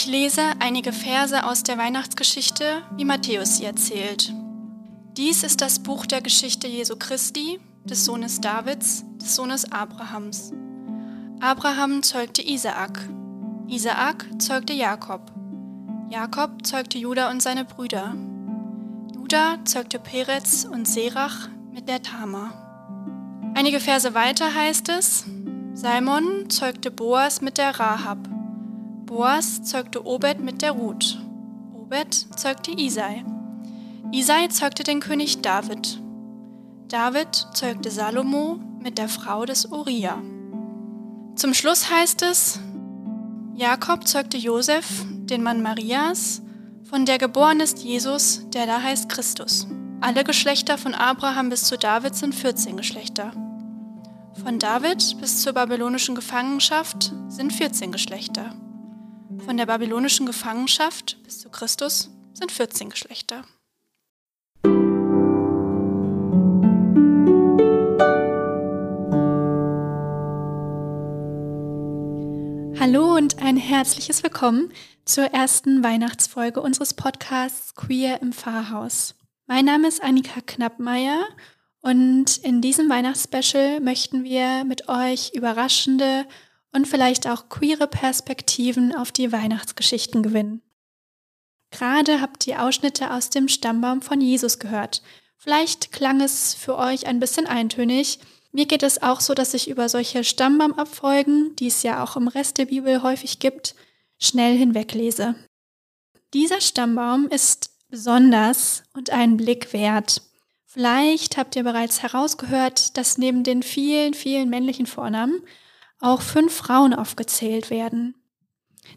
Ich lese einige Verse aus der Weihnachtsgeschichte, wie Matthäus sie erzählt. Dies ist das Buch der Geschichte Jesu Christi, des Sohnes Davids, des Sohnes Abrahams. Abraham zeugte Isaak. Isaak zeugte Jakob. Jakob zeugte Juda und seine Brüder. Juda zeugte Perez und Serach mit der Tama. Einige Verse weiter heißt es, Salmon zeugte Boas mit der Rahab. Boas zeugte Obed mit der Ruth. Obed zeugte Isai. Isai zeugte den König David. David zeugte Salomo mit der Frau des Uriah. Zum Schluss heißt es, Jakob zeugte Josef, den Mann Marias, von der geboren ist Jesus, der da heißt Christus. Alle Geschlechter von Abraham bis zu David sind 14 Geschlechter. Von David bis zur babylonischen Gefangenschaft sind 14 Geschlechter. Von der babylonischen Gefangenschaft bis zu Christus sind 14 Geschlechter. Hallo und ein herzliches Willkommen zur ersten Weihnachtsfolge unseres Podcasts Queer im Pfarrhaus. Mein Name ist Annika Knappmeier und in diesem Weihnachtsspecial möchten wir mit euch überraschende und vielleicht auch queere Perspektiven auf die Weihnachtsgeschichten gewinnen. Gerade habt ihr Ausschnitte aus dem Stammbaum von Jesus gehört. Vielleicht klang es für euch ein bisschen eintönig, mir geht es auch so, dass ich über solche Stammbaumabfolgen, die es ja auch im Rest der Bibel häufig gibt, schnell hinweglese. Dieser Stammbaum ist besonders und einen Blick wert. Vielleicht habt ihr bereits herausgehört, dass neben den vielen, vielen männlichen Vornamen auch fünf Frauen aufgezählt werden.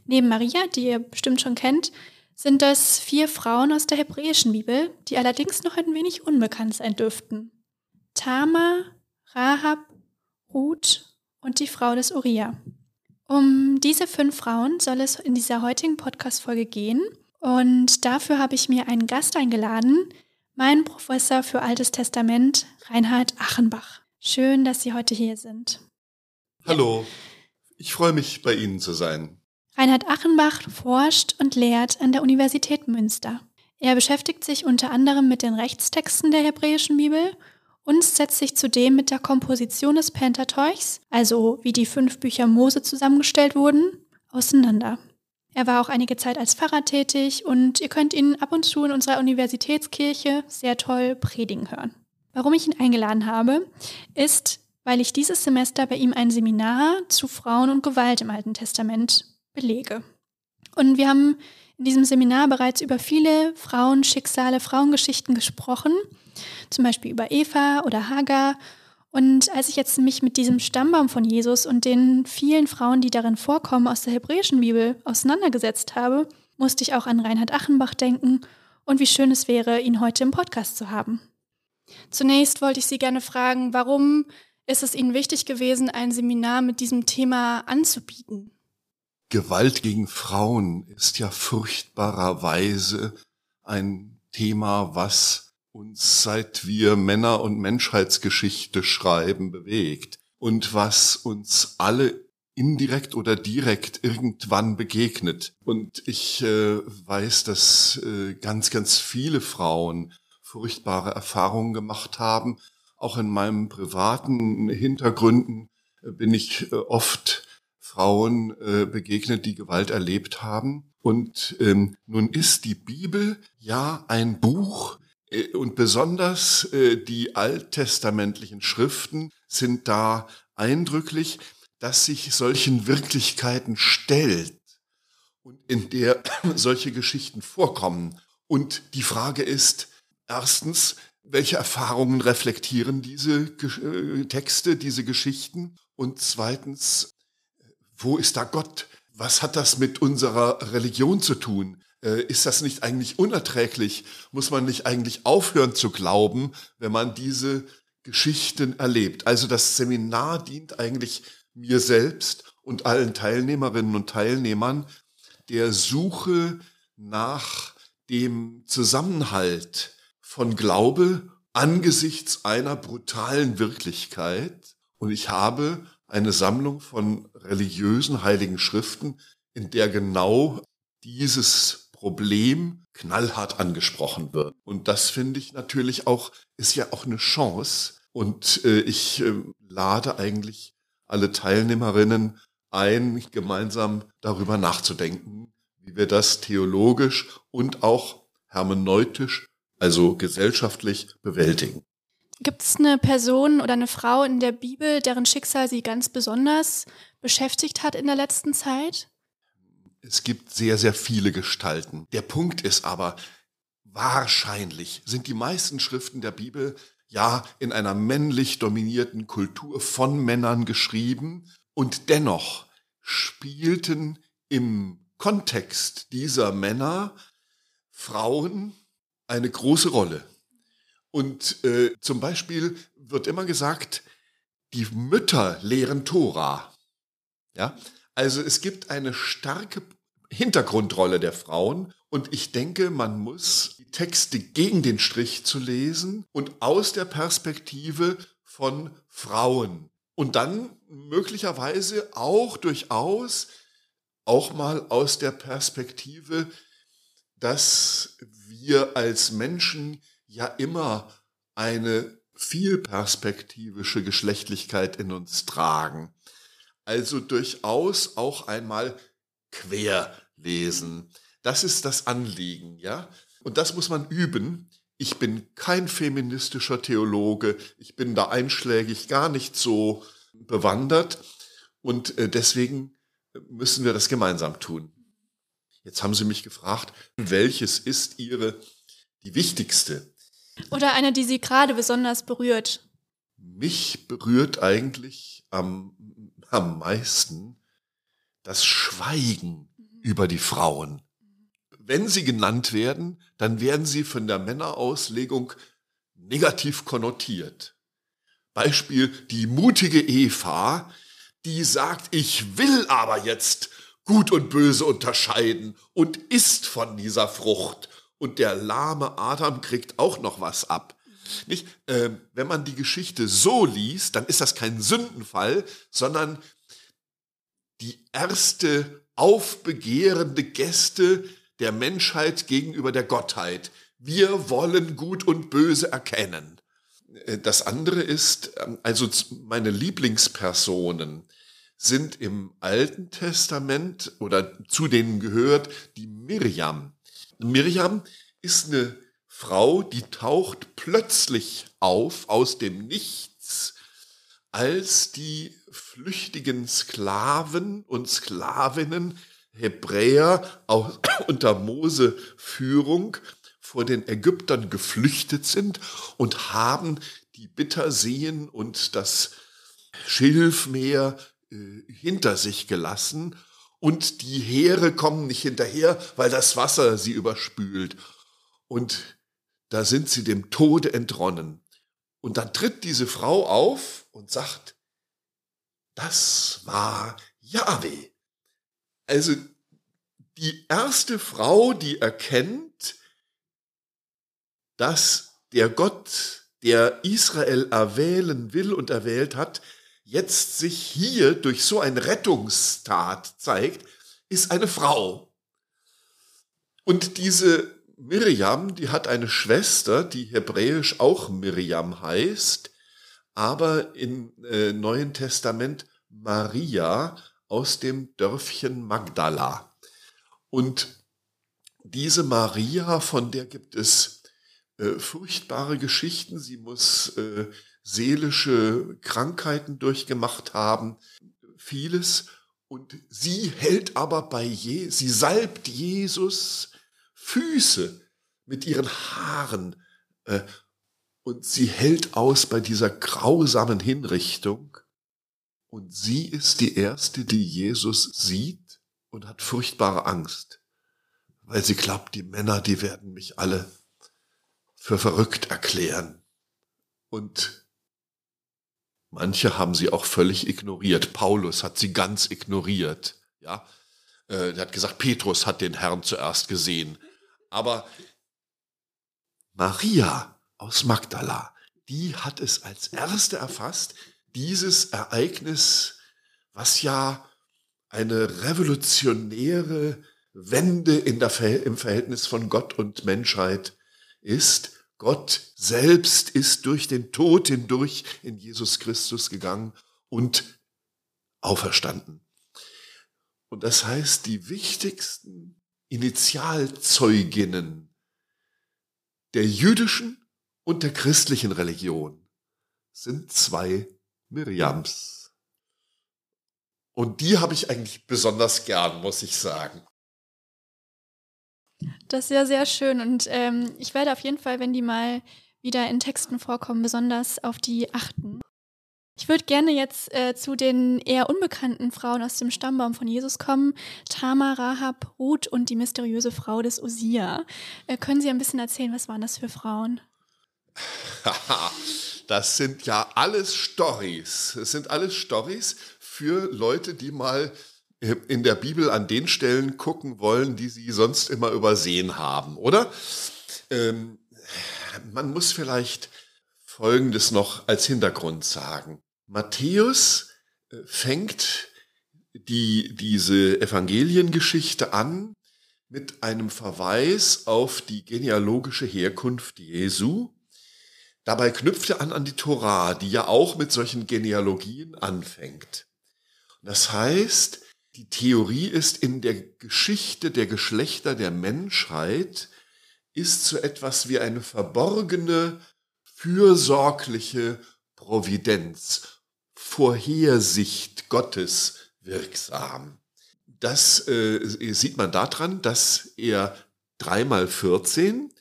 Neben Maria, die ihr bestimmt schon kennt, sind das vier Frauen aus der hebräischen Bibel, die allerdings noch ein wenig unbekannt sein dürften. Tama, Rahab, Ruth und die Frau des Uriah. Um diese fünf Frauen soll es in dieser heutigen Podcast-Folge gehen. Und dafür habe ich mir einen Gast eingeladen, meinen Professor für Altes Testament, Reinhard Achenbach. Schön, dass Sie heute hier sind. Hallo, ich freue mich, bei Ihnen zu sein. Reinhard Achenbach forscht und lehrt an der Universität Münster. Er beschäftigt sich unter anderem mit den Rechtstexten der hebräischen Bibel und setzt sich zudem mit der Komposition des Pentateuchs, also wie die fünf Bücher Mose zusammengestellt wurden, auseinander. Er war auch einige Zeit als Pfarrer tätig und ihr könnt ihn ab und zu in unserer Universitätskirche sehr toll predigen hören. Warum ich ihn eingeladen habe, ist, weil ich dieses Semester bei ihm ein Seminar zu Frauen und Gewalt im Alten Testament belege. Und wir haben in diesem Seminar bereits über viele Frauenschicksale, Frauengeschichten gesprochen zum Beispiel über Eva oder Hagar. Und als ich jetzt mich mit diesem Stammbaum von Jesus und den vielen Frauen, die darin vorkommen, aus der hebräischen Bibel auseinandergesetzt habe, musste ich auch an Reinhard Achenbach denken und wie schön es wäre, ihn heute im Podcast zu haben. Zunächst wollte ich Sie gerne fragen, warum ist es Ihnen wichtig gewesen, ein Seminar mit diesem Thema anzubieten? Gewalt gegen Frauen ist ja furchtbarerweise ein Thema, was uns seit wir Männer- und Menschheitsgeschichte schreiben bewegt und was uns alle indirekt oder direkt irgendwann begegnet. Und ich äh, weiß, dass äh, ganz, ganz viele Frauen furchtbare Erfahrungen gemacht haben. Auch in meinem privaten Hintergründen äh, bin ich äh, oft Frauen äh, begegnet, die Gewalt erlebt haben. Und ähm, nun ist die Bibel ja ein Buch, und besonders die alttestamentlichen Schriften sind da eindrücklich, dass sich solchen Wirklichkeiten stellt und in der solche Geschichten vorkommen. Und die Frage ist, erstens, welche Erfahrungen reflektieren diese äh, Texte, diese Geschichten? Und zweitens, wo ist da Gott? Was hat das mit unserer Religion zu tun? Äh, ist das nicht eigentlich unerträglich? Muss man nicht eigentlich aufhören zu glauben, wenn man diese Geschichten erlebt? Also das Seminar dient eigentlich mir selbst und allen Teilnehmerinnen und Teilnehmern der Suche nach dem Zusammenhalt von Glaube angesichts einer brutalen Wirklichkeit. Und ich habe eine Sammlung von religiösen heiligen Schriften, in der genau dieses Problem knallhart angesprochen wird. Und das finde ich natürlich auch, ist ja auch eine Chance. Und äh, ich äh, lade eigentlich alle Teilnehmerinnen ein, gemeinsam darüber nachzudenken, wie wir das theologisch und auch hermeneutisch, also gesellschaftlich bewältigen. Gibt es eine Person oder eine Frau in der Bibel, deren Schicksal Sie ganz besonders beschäftigt hat in der letzten Zeit? Es gibt sehr, sehr viele Gestalten. Der Punkt ist aber, wahrscheinlich sind die meisten Schriften der Bibel ja in einer männlich dominierten Kultur von Männern geschrieben und dennoch spielten im Kontext dieser Männer Frauen eine große Rolle. Und äh, zum Beispiel wird immer gesagt, die Mütter lehren Tora. Ja, also es gibt eine starke Hintergrundrolle der Frauen und ich denke, man muss die Texte gegen den Strich zu lesen und aus der Perspektive von Frauen und dann möglicherweise auch durchaus auch mal aus der Perspektive, dass wir als Menschen ja immer eine vielperspektivische Geschlechtlichkeit in uns tragen. Also durchaus auch einmal quer lesen. Das ist das Anliegen, ja? Und das muss man üben. Ich bin kein feministischer Theologe. Ich bin da einschlägig gar nicht so bewandert. Und äh, deswegen müssen wir das gemeinsam tun. Jetzt haben Sie mich gefragt, welches ist Ihre die wichtigste oder eine, die Sie gerade besonders berührt? Mich berührt eigentlich am, am meisten das Schweigen mhm. über die Frauen. Wenn sie genannt werden, dann werden sie von der Männerauslegung negativ konnotiert. Beispiel die mutige Eva, die sagt, ich will aber jetzt gut und böse unterscheiden und isst von dieser Frucht und der lahme Adam kriegt auch noch was ab. Nicht? Ähm, wenn man die Geschichte so liest, dann ist das kein Sündenfall, sondern die erste aufbegehrende Gäste der Menschheit gegenüber der Gottheit. Wir wollen Gut und Böse erkennen. Äh, das andere ist, ähm, also meine Lieblingspersonen sind im Alten Testament oder zu denen gehört die Mirjam. Miriam ist eine Frau, die taucht plötzlich auf aus dem Nichts, als die flüchtigen Sklaven und Sklavinnen Hebräer auch unter Mose Führung vor den Ägyptern geflüchtet sind und haben die Bitterseen und das Schilfmeer hinter sich gelassen und die Heere kommen nicht hinterher, weil das Wasser sie überspült. Und da sind sie dem Tode entronnen. Und dann tritt diese Frau auf und sagt, das war Yahweh. Also die erste Frau, die erkennt, dass der Gott, der Israel erwählen will und erwählt hat, jetzt sich hier durch so ein Rettungstat zeigt, ist eine Frau. Und diese Miriam, die hat eine Schwester, die hebräisch auch Miriam heißt, aber im äh, Neuen Testament Maria aus dem Dörfchen Magdala. Und diese Maria, von der gibt es äh, furchtbare Geschichten. Sie muss äh, seelische Krankheiten durchgemacht haben, vieles. Und sie hält aber bei Je, sie salbt Jesus Füße mit ihren Haaren äh, und sie hält aus bei dieser grausamen Hinrichtung. Und sie ist die erste, die Jesus sieht und hat furchtbare Angst, weil sie glaubt, die Männer, die werden mich alle für verrückt erklären. Und Manche haben sie auch völlig ignoriert. Paulus hat sie ganz ignoriert. Ja, äh, er hat gesagt, Petrus hat den Herrn zuerst gesehen. Aber Maria aus Magdala, die hat es als erste erfasst, dieses Ereignis, was ja eine revolutionäre Wende in der, im Verhältnis von Gott und Menschheit ist. Gott selbst ist durch den Tod hindurch in Jesus Christus gegangen und auferstanden. Und das heißt, die wichtigsten Initialzeuginnen der jüdischen und der christlichen Religion sind zwei Miriams. Und die habe ich eigentlich besonders gern, muss ich sagen. Das ist ja sehr schön und ähm, ich werde auf jeden Fall, wenn die mal wieder in Texten vorkommen, besonders auf die achten. Ich würde gerne jetzt äh, zu den eher unbekannten Frauen aus dem Stammbaum von Jesus kommen. Tamar, Rahab, Ruth und die mysteriöse Frau des Usia. Äh, können Sie ein bisschen erzählen, was waren das für Frauen? das sind ja alles Stories. Es sind alles Stories für Leute, die mal in der Bibel an den Stellen gucken wollen, die sie sonst immer übersehen haben, oder? Ähm, man muss vielleicht Folgendes noch als Hintergrund sagen. Matthäus äh, fängt die, diese Evangeliengeschichte an mit einem Verweis auf die genealogische Herkunft Jesu. Dabei knüpft er an an die Torah, die ja auch mit solchen Genealogien anfängt. Das heißt, die Theorie ist in der Geschichte der Geschlechter der Menschheit ist so etwas wie eine verborgene fürsorgliche Providenz, Vorhersicht Gottes wirksam. Das äh, sieht man daran, dass er dreimal 14,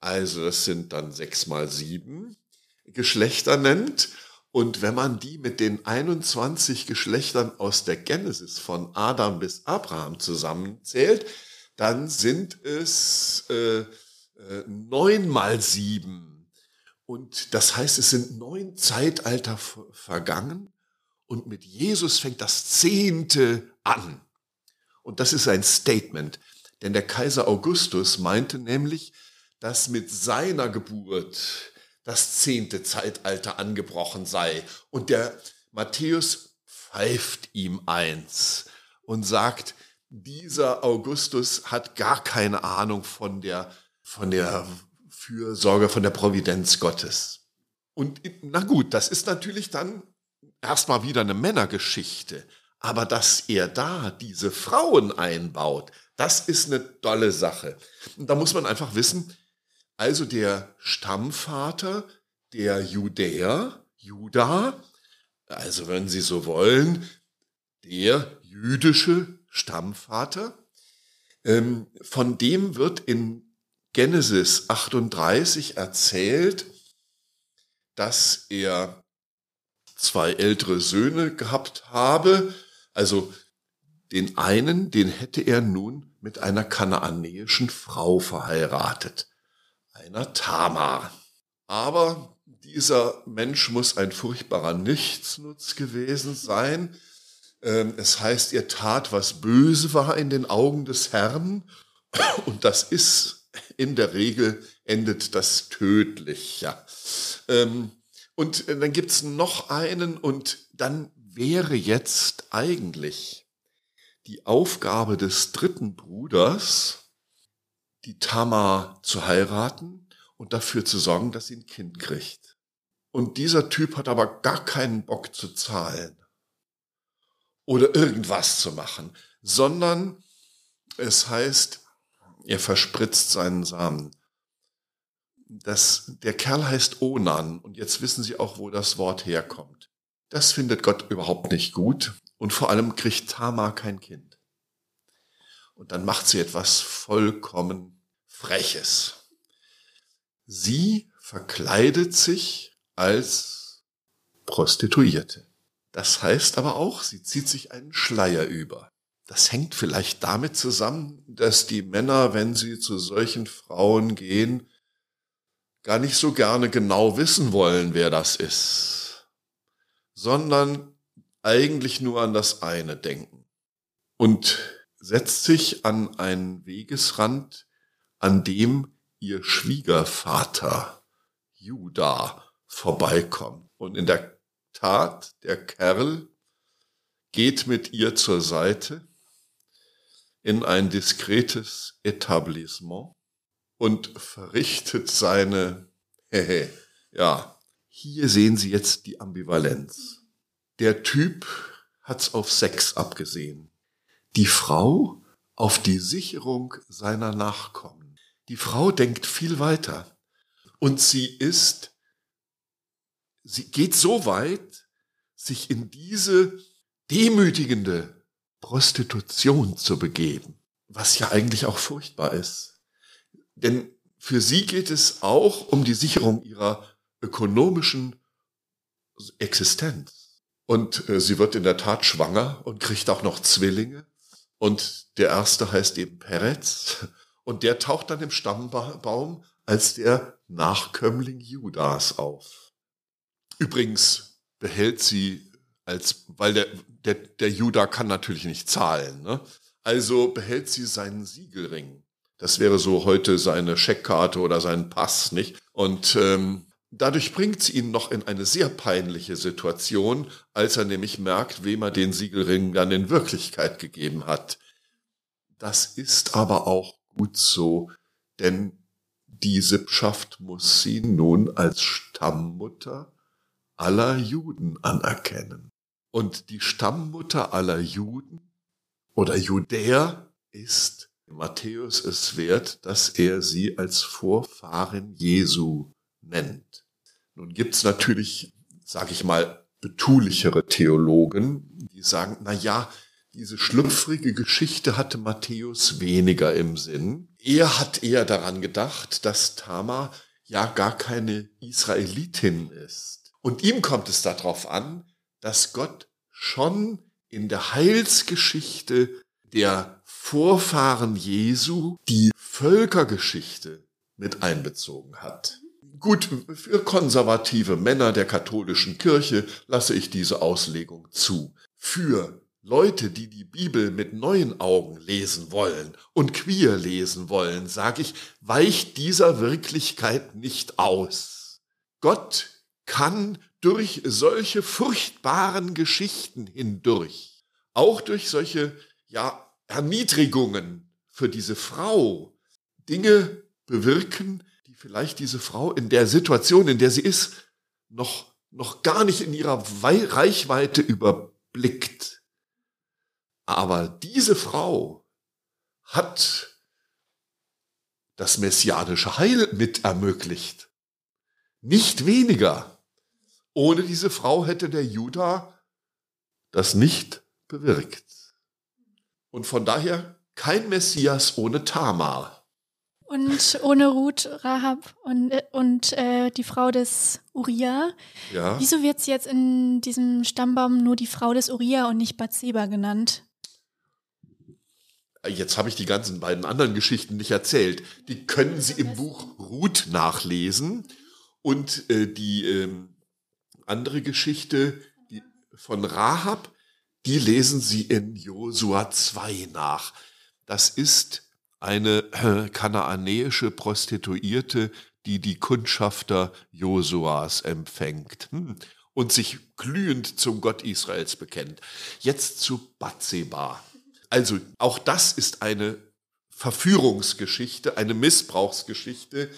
also das sind dann sechs mal sieben Geschlechter nennt. Und wenn man die mit den 21 Geschlechtern aus der Genesis von Adam bis Abraham zusammenzählt, dann sind es äh, äh, neun mal sieben. Und das heißt, es sind neun Zeitalter vergangen. Und mit Jesus fängt das Zehnte an. Und das ist ein Statement, denn der Kaiser Augustus meinte nämlich, dass mit seiner Geburt das zehnte Zeitalter angebrochen sei. Und der Matthäus pfeift ihm eins und sagt, dieser Augustus hat gar keine Ahnung von der, von der Fürsorge, von der Providenz Gottes. Und na gut, das ist natürlich dann erstmal wieder eine Männergeschichte. Aber dass er da diese Frauen einbaut, das ist eine tolle Sache. Und da muss man einfach wissen, also der Stammvater der Judäer, Juda, also wenn Sie so wollen, der jüdische Stammvater, ähm, von dem wird in Genesis 38 erzählt, dass er zwei ältere Söhne gehabt habe. Also den einen, den hätte er nun mit einer kanaanäischen Frau verheiratet, einer Tamar. Aber dieser Mensch muss ein furchtbarer Nichtsnutz gewesen sein. Ähm, es heißt, er tat, was böse war in den Augen des Herrn. Und das ist in der Regel endet das tödlich. Ja. Ähm, und dann gibt's noch einen und dann wäre jetzt eigentlich die Aufgabe des dritten Bruders, die Tamar zu heiraten und dafür zu sorgen, dass sie ein Kind kriegt. Und dieser Typ hat aber gar keinen Bock zu zahlen oder irgendwas zu machen, sondern es heißt, er verspritzt seinen Samen. Das, der Kerl heißt Onan und jetzt wissen Sie auch, wo das Wort herkommt. Das findet Gott überhaupt nicht gut und vor allem kriegt Tamar kein Kind. Und dann macht sie etwas vollkommen Freches. Sie verkleidet sich als Prostituierte. Das heißt aber auch, sie zieht sich einen Schleier über. Das hängt vielleicht damit zusammen, dass die Männer, wenn sie zu solchen Frauen gehen, gar nicht so gerne genau wissen wollen, wer das ist, sondern eigentlich nur an das eine denken und setzt sich an einen Wegesrand, an dem ihr Schwiegervater Judah vorbeikommt. Und in der Tat, der Kerl geht mit ihr zur Seite in ein diskretes Etablissement und verrichtet seine, ja, hier sehen Sie jetzt die Ambivalenz. Der Typ hat's auf Sex abgesehen. Die Frau auf die Sicherung seiner Nachkommen. Die Frau denkt viel weiter. Und sie ist, sie geht so weit, sich in diese demütigende Prostitution zu begeben, was ja eigentlich auch furchtbar ist. Denn für sie geht es auch um die Sicherung ihrer ökonomischen Existenz. Und äh, sie wird in der Tat schwanger und kriegt auch noch Zwillinge. Und der erste heißt eben Peretz. Und der taucht dann im Stammbaum als der Nachkömmling Judas auf. Übrigens behält sie als, weil der, der, der Juda kann natürlich nicht zahlen, ne? Also behält sie seinen Siegelring. Das wäre so heute seine Scheckkarte oder sein Pass, nicht? Und ähm, dadurch bringt sie ihn noch in eine sehr peinliche Situation, als er nämlich merkt, wem er den Siegelring dann in Wirklichkeit gegeben hat. Das ist aber auch gut so, denn die Sippschaft muss sie nun als Stammmutter aller Juden anerkennen. Und die Stammmutter aller Juden oder Judäer ist Matthäus es wert, dass er sie als Vorfahren Jesu nennt. Nun gibt's natürlich, sage ich mal, betulichere Theologen, die sagen, na ja, diese schlüpfrige Geschichte hatte Matthäus weniger im Sinn. Er hat eher daran gedacht, dass Tamar ja gar keine Israelitin ist. Und ihm kommt es darauf an, dass Gott schon in der Heilsgeschichte der Vorfahren Jesu die Völkergeschichte mit einbezogen hat. Gut, für konservative Männer der katholischen Kirche lasse ich diese Auslegung zu. Für Leute, die die Bibel mit neuen Augen lesen wollen und queer lesen wollen, sage ich, weicht dieser Wirklichkeit nicht aus. Gott kann durch solche furchtbaren Geschichten hindurch, auch durch solche, ja, Erniedrigungen für diese Frau, Dinge bewirken, die vielleicht diese Frau in der Situation, in der sie ist, noch, noch gar nicht in ihrer Reichweite überblickt. Aber diese Frau hat das messianische Heil mit ermöglicht. Nicht weniger. Ohne diese Frau hätte der Judah das nicht bewirkt. Und von daher kein Messias ohne Tamar. Und ohne Ruth, Rahab und, und äh, die Frau des Uriah. Ja. Wieso wird sie jetzt in diesem Stammbaum nur die Frau des Uriah und nicht Bathseba genannt? Jetzt habe ich die ganzen beiden anderen Geschichten nicht erzählt. Die können Sie im Buch Ruth nachlesen. Und äh, die äh, andere Geschichte die von Rahab, die lesen Sie in Josua 2 nach. Das ist eine äh, kanaanäische Prostituierte, die die Kundschafter Josuas empfängt hm, und sich glühend zum Gott Israels bekennt. Jetzt zu Batseba. Also auch das ist eine Verführungsgeschichte, eine Missbrauchsgeschichte.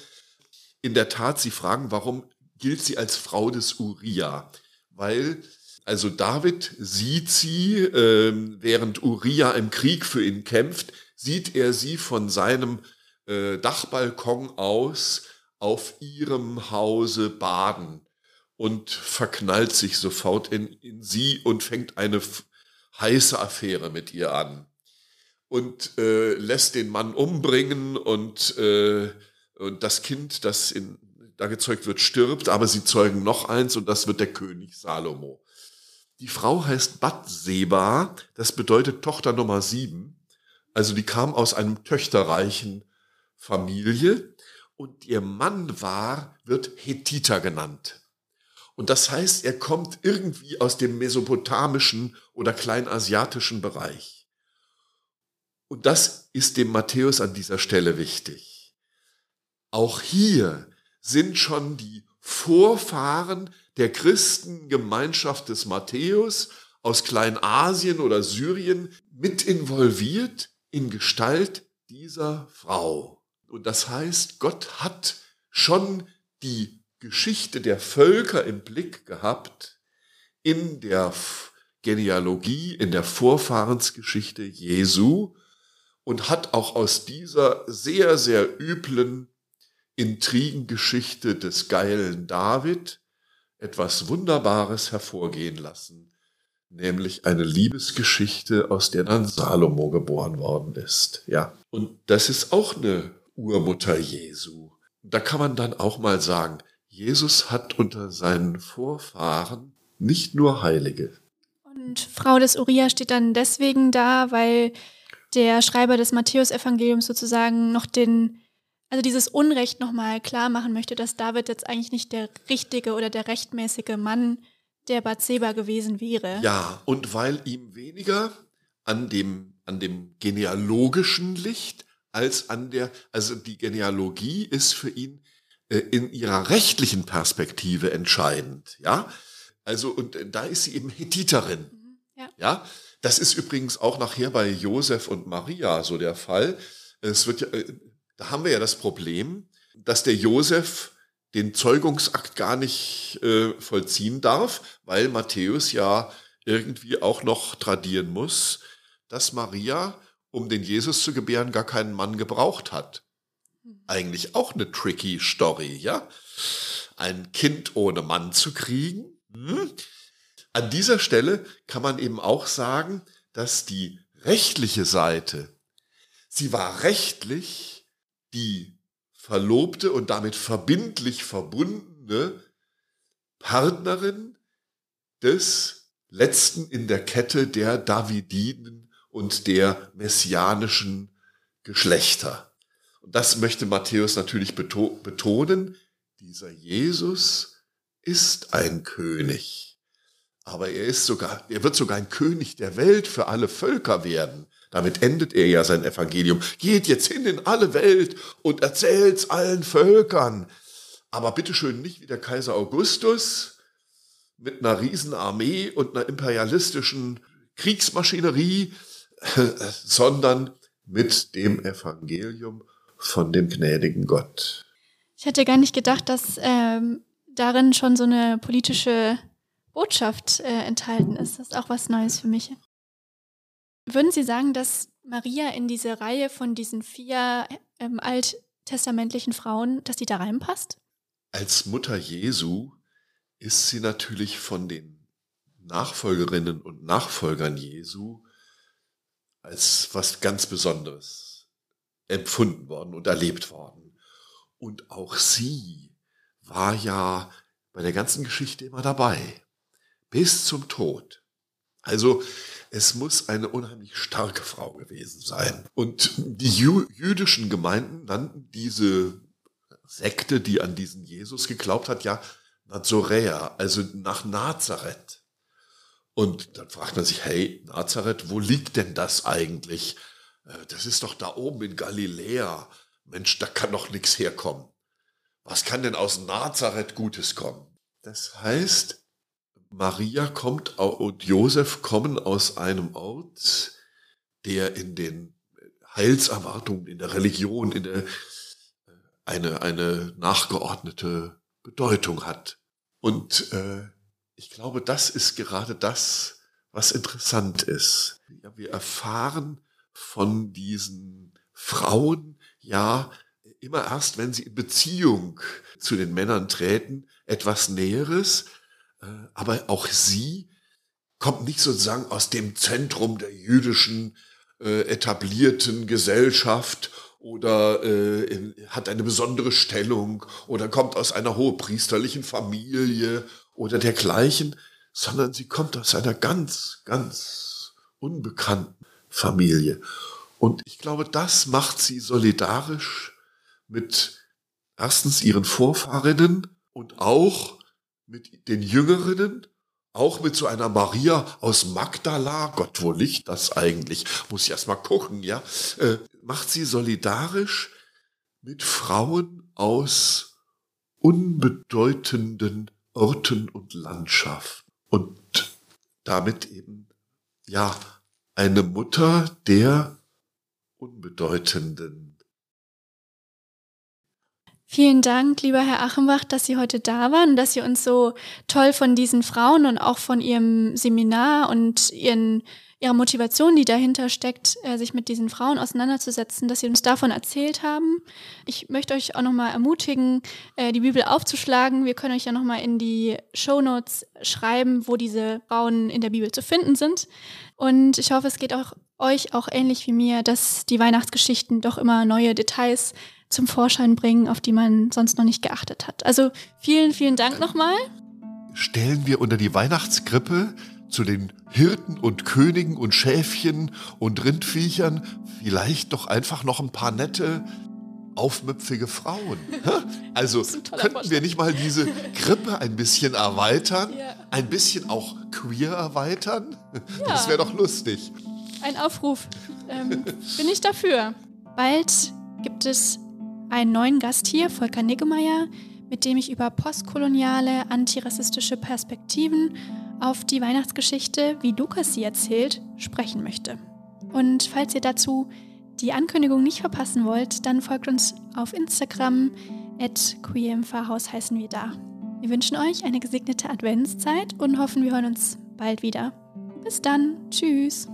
In der Tat, Sie fragen, warum gilt sie als Frau des Uriah? Weil also David sieht sie, äh, während Uriah im Krieg für ihn kämpft, sieht er sie von seinem äh, Dachbalkon aus auf ihrem Hause baden und verknallt sich sofort in, in sie und fängt eine heiße Affäre mit ihr an und äh, lässt den Mann umbringen und, äh, und das Kind, das in, da gezeugt wird, stirbt, aber sie zeugen noch eins und das wird der König Salomo. Die Frau heißt Batseba, das bedeutet Tochter Nummer sieben. Also die kam aus einem töchterreichen Familie und ihr Mann war, wird Hethiter genannt. Und das heißt, er kommt irgendwie aus dem mesopotamischen oder kleinasiatischen Bereich. Und das ist dem Matthäus an dieser Stelle wichtig. Auch hier sind schon die Vorfahren der Christengemeinschaft des Matthäus aus Kleinasien oder Syrien mit involviert in Gestalt dieser Frau. Und das heißt, Gott hat schon die Geschichte der Völker im Blick gehabt in der Genealogie, in der Vorfahrensgeschichte Jesu und hat auch aus dieser sehr, sehr üblen Intrigengeschichte des geilen David etwas Wunderbares hervorgehen lassen, nämlich eine Liebesgeschichte, aus der dann Salomo geboren worden ist. Ja, und das ist auch eine Urmutter Jesu. Da kann man dann auch mal sagen, Jesus hat unter seinen Vorfahren nicht nur Heilige. Und Frau des Uriah steht dann deswegen da, weil der Schreiber des Matthäusevangeliums sozusagen noch den, also dieses Unrecht nochmal klar machen möchte, dass David jetzt eigentlich nicht der richtige oder der rechtmäßige Mann der Bathseba gewesen wäre. Ja, und weil ihm weniger an dem, an dem genealogischen Licht als an der, also die Genealogie ist für ihn in ihrer rechtlichen Perspektive entscheidend, ja. Also, und äh, da ist sie eben Hethiterin, mhm, ja. ja. Das ist übrigens auch nachher bei Josef und Maria so der Fall. Es wird ja, äh, da haben wir ja das Problem, dass der Josef den Zeugungsakt gar nicht äh, vollziehen darf, weil Matthäus ja irgendwie auch noch tradieren muss, dass Maria, um den Jesus zu gebären, gar keinen Mann gebraucht hat. Eigentlich auch eine tricky Story, ja? Ein Kind ohne Mann zu kriegen. Hm? An dieser Stelle kann man eben auch sagen, dass die rechtliche Seite, sie war rechtlich die verlobte und damit verbindlich verbundene Partnerin des letzten in der Kette der Davididen und der messianischen Geschlechter. Das möchte Matthäus natürlich betonen. Dieser Jesus ist ein König. Aber er ist sogar, er wird sogar ein König der Welt für alle Völker werden. Damit endet er ja sein Evangelium. Geht jetzt hin in alle Welt und erzählt's allen Völkern. Aber bitteschön nicht wie der Kaiser Augustus mit einer Riesenarmee und einer imperialistischen Kriegsmaschinerie, sondern mit dem Evangelium von dem gnädigen Gott. Ich hätte gar nicht gedacht, dass ähm, darin schon so eine politische Botschaft äh, enthalten ist. Das ist auch was Neues für mich. Würden Sie sagen, dass Maria in diese Reihe von diesen vier ähm, alttestamentlichen Frauen, dass sie da reinpasst? Als Mutter Jesu ist sie natürlich von den Nachfolgerinnen und Nachfolgern Jesu als was ganz Besonderes empfunden worden und erlebt worden. Und auch sie war ja bei der ganzen Geschichte immer dabei, bis zum Tod. Also es muss eine unheimlich starke Frau gewesen sein. Und die jü jüdischen Gemeinden nannten diese Sekte, die an diesen Jesus geglaubt hat, ja Nazoräer, also nach Nazareth. Und dann fragt man sich, hey, Nazareth, wo liegt denn das eigentlich? Äh, das ist doch da oben in Galiläa. Mensch, da kann doch nichts herkommen. Was kann denn aus Nazareth Gutes kommen? Das heißt, Maria kommt und Josef kommen aus einem Ort, der in den Heilserwartungen, in der Religion, in der, äh, eine, eine nachgeordnete Bedeutung hat. Und äh, ich glaube, das ist gerade das, was interessant ist. Ja, wir erfahren von diesen Frauen ja immer erst, wenn sie in Beziehung zu den Männern treten, etwas Näheres, äh, aber auch sie kommt nicht sozusagen aus dem Zentrum der jüdischen äh, etablierten Gesellschaft oder äh, hat eine besondere Stellung oder kommt aus einer hohepriesterlichen Familie oder dergleichen, sondern sie kommt aus einer ganz, ganz unbekannten Familie. Und ich glaube, das macht sie solidarisch mit erstens ihren Vorfahrinnen und auch mit den Jüngerinnen, auch mit so einer Maria aus Magdala, Gott, wo liegt das eigentlich? Muss ich erst mal gucken, ja? Äh, macht sie solidarisch mit Frauen aus unbedeutenden Orten und Landschaften und damit eben, ja, eine Mutter der unbedeutenden. Vielen Dank, lieber Herr Achenbach, dass Sie heute da waren, dass Sie uns so toll von diesen Frauen und auch von Ihrem Seminar und Ihren ihrer Motivation, die dahinter steckt, äh, sich mit diesen Frauen auseinanderzusetzen, dass sie uns davon erzählt haben. Ich möchte euch auch nochmal ermutigen, äh, die Bibel aufzuschlagen. Wir können euch ja nochmal in die Show Notes schreiben, wo diese Frauen in der Bibel zu finden sind. Und ich hoffe, es geht auch euch auch ähnlich wie mir, dass die Weihnachtsgeschichten doch immer neue Details zum Vorschein bringen, auf die man sonst noch nicht geachtet hat. Also vielen, vielen Dank nochmal. Stellen wir unter die Weihnachtskrippe zu den Hirten und Königen und Schäfchen und Rindviechern vielleicht doch einfach noch ein paar nette, aufmüpfige Frauen. Also könnten wir nicht mal diese Krippe ein bisschen erweitern, ja. ein bisschen auch queer erweitern? Ja. Das wäre doch lustig. Ein Aufruf. Ähm, bin ich dafür. Bald gibt es einen neuen Gast hier, Volker Niggemeier, mit dem ich über postkoloniale, antirassistische Perspektiven auf die Weihnachtsgeschichte, wie Lukas sie erzählt, sprechen möchte. Und falls ihr dazu die Ankündigung nicht verpassen wollt, dann folgt uns auf Instagram, at queer im Pfarrhaus heißen wir da. Wir wünschen euch eine gesegnete Adventszeit und hoffen, wir hören uns bald wieder. Bis dann. Tschüss.